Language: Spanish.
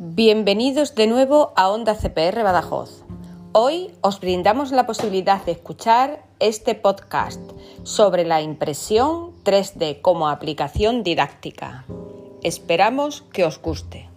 Bienvenidos de nuevo a Onda CPR Badajoz. Hoy os brindamos la posibilidad de escuchar este podcast sobre la impresión 3D como aplicación didáctica. Esperamos que os guste.